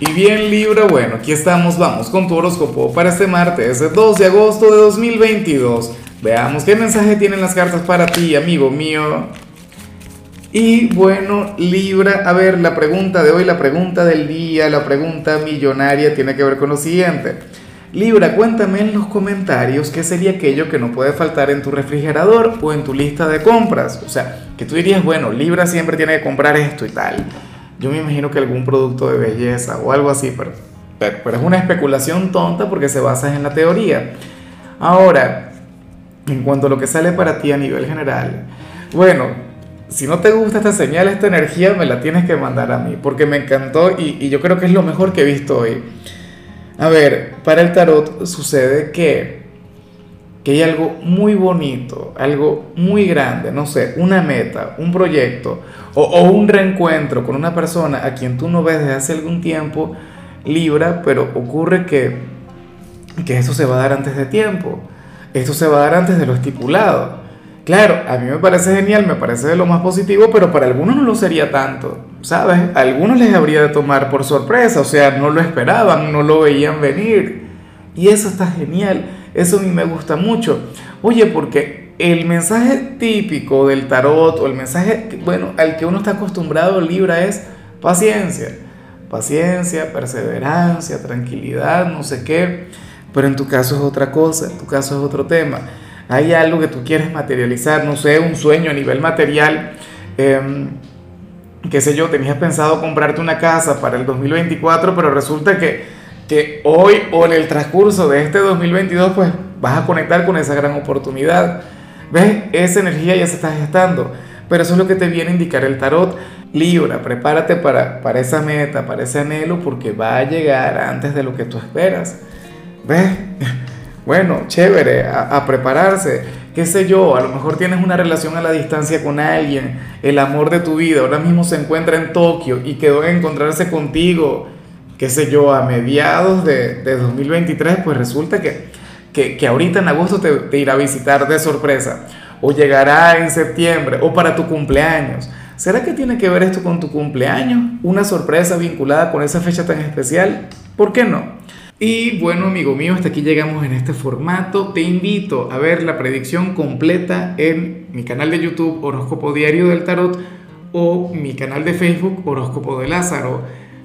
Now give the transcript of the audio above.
Y bien Libra, bueno, aquí estamos, vamos con tu horóscopo para este martes 2 de agosto de 2022. Veamos qué mensaje tienen las cartas para ti, amigo mío. Y bueno, Libra, a ver, la pregunta de hoy, la pregunta del día, la pregunta millonaria tiene que ver con lo siguiente. Libra, cuéntame en los comentarios qué sería aquello que no puede faltar en tu refrigerador o en tu lista de compras. O sea, que tú dirías, bueno, Libra siempre tiene que comprar esto y tal. Yo me imagino que algún producto de belleza o algo así, pero, pero, es una especulación tonta porque se basa en la teoría. Ahora, en cuanto a lo que sale para ti a nivel general, bueno, si no te gusta esta señal, esta energía, me la tienes que mandar a mí, porque me encantó y, y yo creo que es lo mejor que he visto hoy. A ver, para el tarot sucede que, que hay algo muy bonito, algo muy grande, no sé, una meta, un proyecto o, un reencuentro con una persona a quien tú no ves desde hace algún tiempo, Libra, pero ocurre que, que esto se va a dar antes de tiempo, esto se va a dar antes de lo estipulado. Claro, a mí me parece genial, me parece de lo más positivo, pero para algunos no lo sería tanto, ¿sabes? Algunos les habría de tomar por sorpresa, o sea, no lo esperaban, no lo veían venir. Y eso está genial, eso a mí me gusta mucho. Oye, porque el mensaje típico del tarot o el mensaje, bueno, al que uno está acostumbrado Libra es paciencia, paciencia, perseverancia, tranquilidad, no sé qué, pero en tu caso es otra cosa, en tu caso es otro tema. Hay algo que tú quieres materializar, no sé, un sueño a nivel material, em, qué sé yo, tenías pensado comprarte una casa para el 2024, pero resulta que, que hoy o en el transcurso de este 2022, pues vas a conectar con esa gran oportunidad ¿Ves? Esa energía ya se está gestando. Pero eso es lo que te viene a indicar el tarot. Libra, prepárate para, para esa meta, para ese anhelo, porque va a llegar antes de lo que tú esperas. ¿Ves? Bueno, chévere, a, a, prepararse. ¿Qué sé yo? A lo mejor tienes una relación a la distancia con alguien, el amor de tu vida, ahora mismo se encuentra en Tokio y quedó en encontrarse contigo, qué sé yo, a mediados de, de 2023, pues resulta que que, ahorita en agosto te, irá a visitar de sorpresa, o llegará en septiembre, o para tu cumpleaños. ¿Será que tiene que ver esto con tu cumpleaños? ¿Una sorpresa vinculada con esa fecha tan especial? ¿Por qué no? Y bueno, amigo mío, hasta aquí llegamos en este formato. Te invito a ver la predicción completa en mi canal de YouTube Horóscopo Diario del Tarot o mi canal de Facebook Horóscopo de Lázaro.